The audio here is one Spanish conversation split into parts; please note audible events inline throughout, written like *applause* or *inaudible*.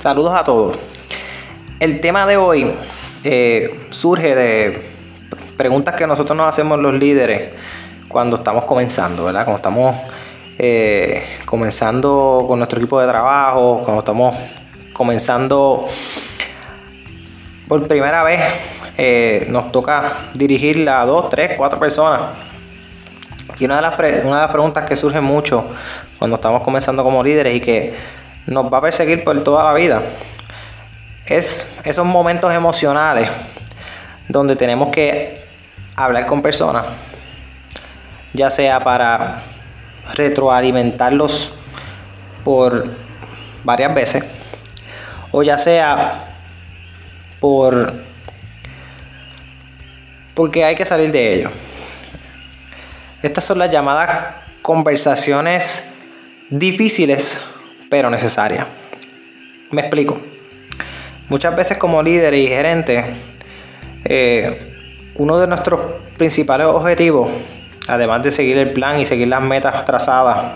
Saludos a todos. El tema de hoy eh, surge de preguntas que nosotros nos hacemos los líderes cuando estamos comenzando, ¿verdad? Cuando estamos eh, comenzando con nuestro equipo de trabajo, cuando estamos comenzando por primera vez, eh, nos toca dirigir a dos, tres, cuatro personas. Y una de las preguntas que surge mucho cuando estamos comenzando como líderes y que nos va a perseguir por toda la vida es esos momentos emocionales donde tenemos que hablar con personas, ya sea para retroalimentarlos por varias veces, o ya sea por porque hay que salir de ello. Estas son las llamadas conversaciones difíciles pero necesarias. Me explico. Muchas veces como líder y gerente, eh, uno de nuestros principales objetivos, además de seguir el plan y seguir las metas trazadas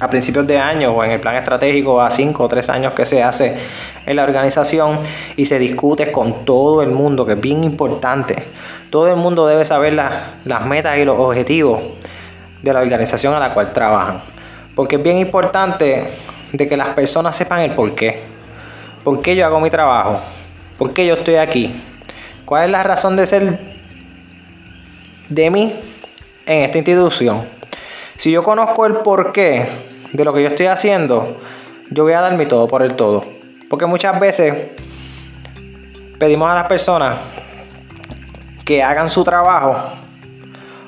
a principios de año o en el plan estratégico a cinco o tres años que se hace en la organización y se discute con todo el mundo, que es bien importante. Todo el mundo debe saber las metas y los objetivos de la organización a la cual trabajan. Porque es bien importante de que las personas sepan el por qué. ¿Por qué yo hago mi trabajo? ¿Por qué yo estoy aquí? ¿Cuál es la razón de ser de mí en esta institución? Si yo conozco el porqué de lo que yo estoy haciendo, yo voy a dar mi todo por el todo. Porque muchas veces pedimos a las personas que hagan su trabajo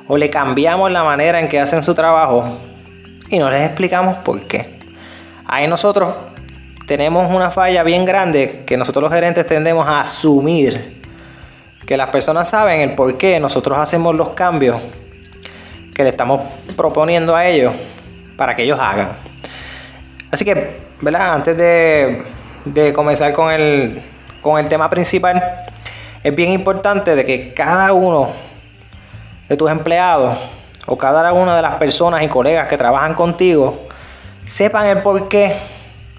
o le cambiamos la manera en que hacen su trabajo y no les explicamos por qué. Ahí nosotros tenemos una falla bien grande que nosotros los gerentes tendemos a asumir que las personas saben el por qué nosotros hacemos los cambios que le estamos proponiendo a ellos para que ellos hagan. Así que, ¿verdad? Antes de, de comenzar con el, con el tema principal, es bien importante de que cada uno de tus empleados o cada una de las personas y colegas que trabajan contigo sepan el por qué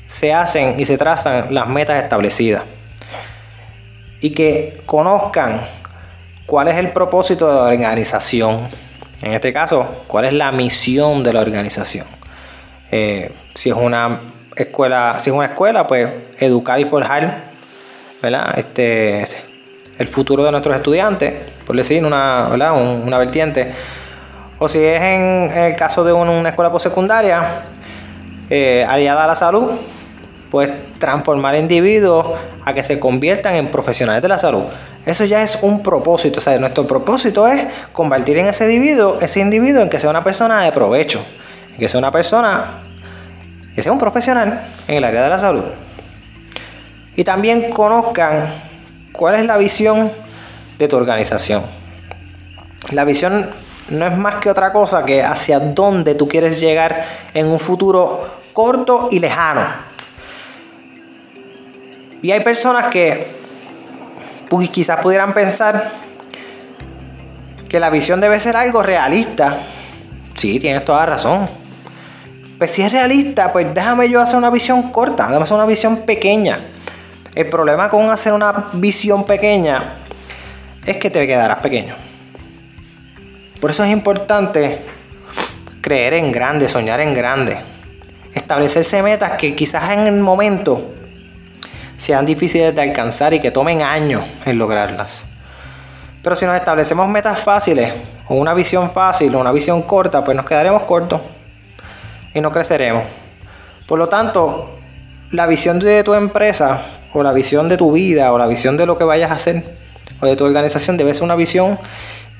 se hacen y se trazan las metas establecidas. Y que conozcan cuál es el propósito de la organización. En este caso, cuál es la misión de la organización. Eh, si es una escuela, si es una escuela, pues educar y forjar, ¿verdad? Este, el futuro de nuestros estudiantes, por decir una, una vertiente. O si es en, el caso de una escuela postsecundaria, eh, aliada a la salud, pues transformar individuos a que se conviertan en profesionales de la salud. Eso ya es un propósito. O sea, nuestro propósito es convertir en ese individuo, ese individuo en que sea una persona de provecho, en que sea una persona, que sea un profesional en el área de la salud. Y también conozcan cuál es la visión de tu organización. La visión no es más que otra cosa que hacia dónde tú quieres llegar en un futuro corto y lejano. Y hay personas que quizás pudieran pensar que la visión debe ser algo realista. Sí, tienes toda razón. Pues si es realista, pues déjame yo hacer una visión corta, déjame hacer una visión pequeña. El problema con hacer una visión pequeña es que te quedarás pequeño. Por eso es importante creer en grande, soñar en grande. Establecerse metas que quizás en el momento sean difíciles de alcanzar y que tomen años en lograrlas. Pero si nos establecemos metas fáciles, o una visión fácil, o una visión corta, pues nos quedaremos cortos y no creceremos. Por lo tanto, la visión de tu empresa, o la visión de tu vida, o la visión de lo que vayas a hacer, o de tu organización, debe ser una visión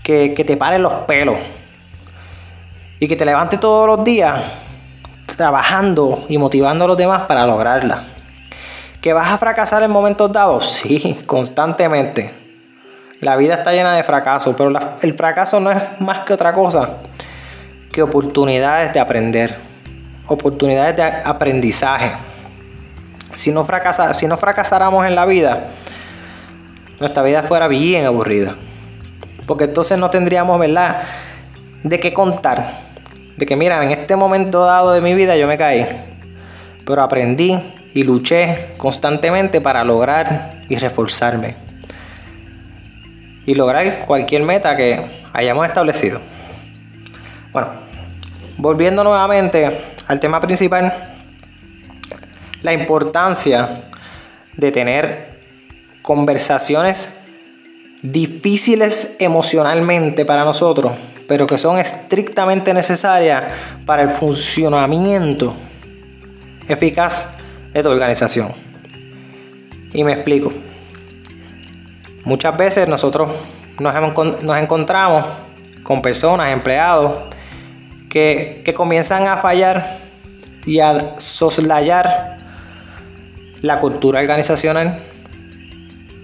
que, te pare los pelos y que te levante todos los días trabajando y motivando a los demás para lograrla. ¿Que vas a fracasar en momentos dados? *laughs* Sí, constantemente. La vida está llena de fracasos, pero el fracaso no es más que otra cosa que oportunidades de aprender, oportunidades de aprendizaje. Si no, si no fracasáramos en la vida, nuestra vida fuera bien aburrida. Porque entonces no tendríamos, ¿verdad?, de qué contar. De que, mira, en este momento dado de mi vida yo me caí, pero aprendí y luché constantemente para lograr y reforzarme. Y lograr cualquier meta que hayamos establecido. Bueno, volviendo nuevamente al tema principal, la importancia de tener conversaciones difíciles emocionalmente para nosotros, pero que son estrictamente necesarias para el funcionamiento eficaz de tu organización. Y me explico. Muchas veces nosotros nos, nos encontramos con personas, empleados, que, que comienzan a fallar y a soslayar la cultura organizacional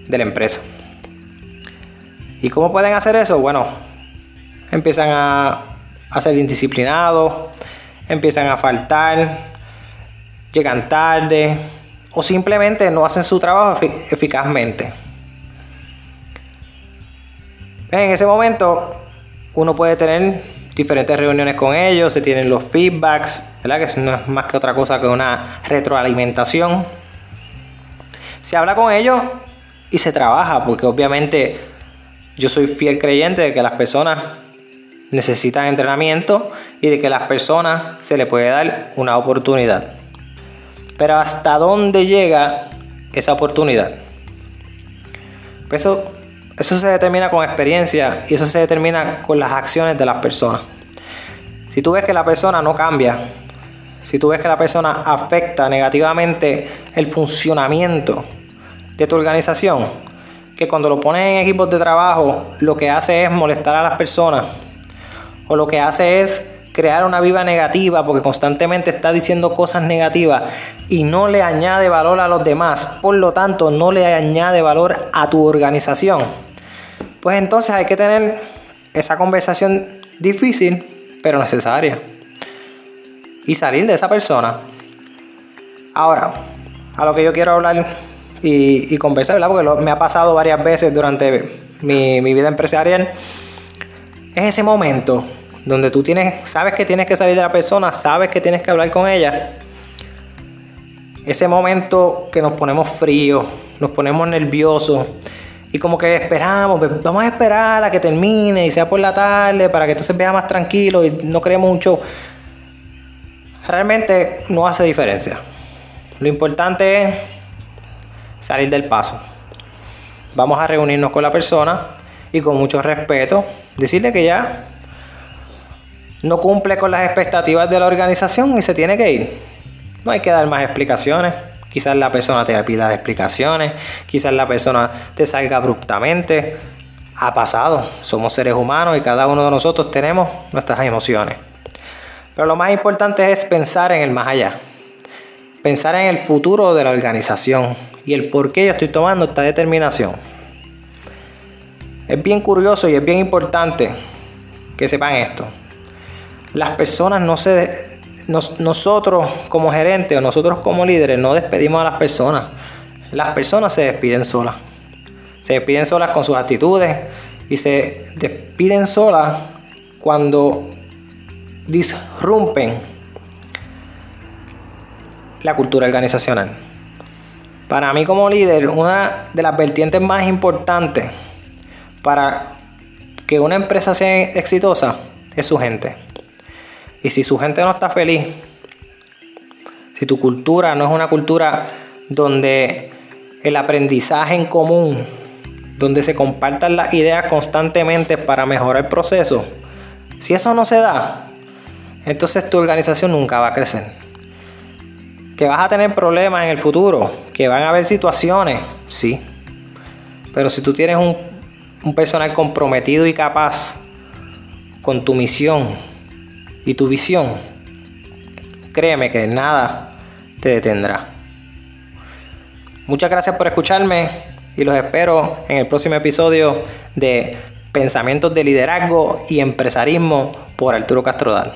de la empresa. ¿Y cómo pueden hacer eso? Bueno, empiezan a, a ser indisciplinados, empiezan a faltar, llegan tarde o simplemente no hacen su trabajo eficazmente. En ese momento uno puede tener diferentes reuniones con ellos, se tienen los feedbacks, ¿verdad? Que no es más que otra cosa que una retroalimentación. Se habla con ellos y se trabaja, porque obviamente yo soy fiel creyente de que las personas necesitan entrenamiento y de que las personas se les puede dar una oportunidad. Pero ¿hasta dónde llega esa oportunidad? Pues eso, eso se determina con experiencia y eso se determina con las acciones de las personas. Si tú ves que la persona no cambia, si tú ves que la persona afecta negativamente el funcionamiento de tu organización, que cuando lo pones en equipos de trabajo, lo que hace es molestar a las personas. O lo que hace es crear una viva negativa porque constantemente está diciendo cosas negativas y no le añade valor a los demás. Por lo tanto, no le añade valor a tu organización. Pues entonces hay que tener esa conversación difícil, pero necesaria. Y salir de esa persona. Ahora, a lo que yo quiero hablar y, conversar, ¿verdad? Porque me ha pasado varias veces durante mi, vida empresarial. Es ese momento donde tú tienes, sabes que tienes que salir de la persona, sabes que tienes que hablar con ella. Ese momento que nos ponemos fríos, nos ponemos nerviosos y como que esperamos, pues, vamos a esperar a que termine y sea por la tarde para que entonces vea más tranquilo y no creemos un show. Realmente no hace diferencia. Lo importante es salir del paso. Vamos a reunirnos con la persona y con mucho respeto decirle que ya no cumple con las expectativas de la organización y se tiene que ir. No hay que dar más explicaciones. Quizás la persona te pida explicaciones, quizás la persona te salga abruptamente. Ha pasado, somos seres humanos y cada uno de nosotros tenemos nuestras emociones. Pero lo más importante es pensar en el más allá pensar en el futuro de la organización y el por qué yo estoy tomando esta determinación. Es bien curioso y es bien importante que sepan esto. Las personas no se... nosotros como gerentes o nosotros como líderes no despedimos a las personas. Las personas se despiden solas. Se despiden solas con sus actitudes y se despiden solas cuando disrumpen la cultura organizacional. Para mí como líder, una de las vertientes más importantes para que una empresa sea exitosa es su gente. Y si su gente no está feliz, si tu cultura no es una cultura donde el aprendizaje en común, donde se compartan las ideas constantemente para mejorar el proceso, si eso no se da, entonces tu organización nunca va a crecer que vas a tener problemas en el futuro, que van a haber situaciones, sí. Pero si tú tienes un, un personal comprometido y capaz con tu misión y tu visión, créeme que nada te detendrá. Muchas gracias por escucharme y los espero en el próximo episodio de Pensamientos de Liderazgo y Empresarismo por Arturo Castrodal.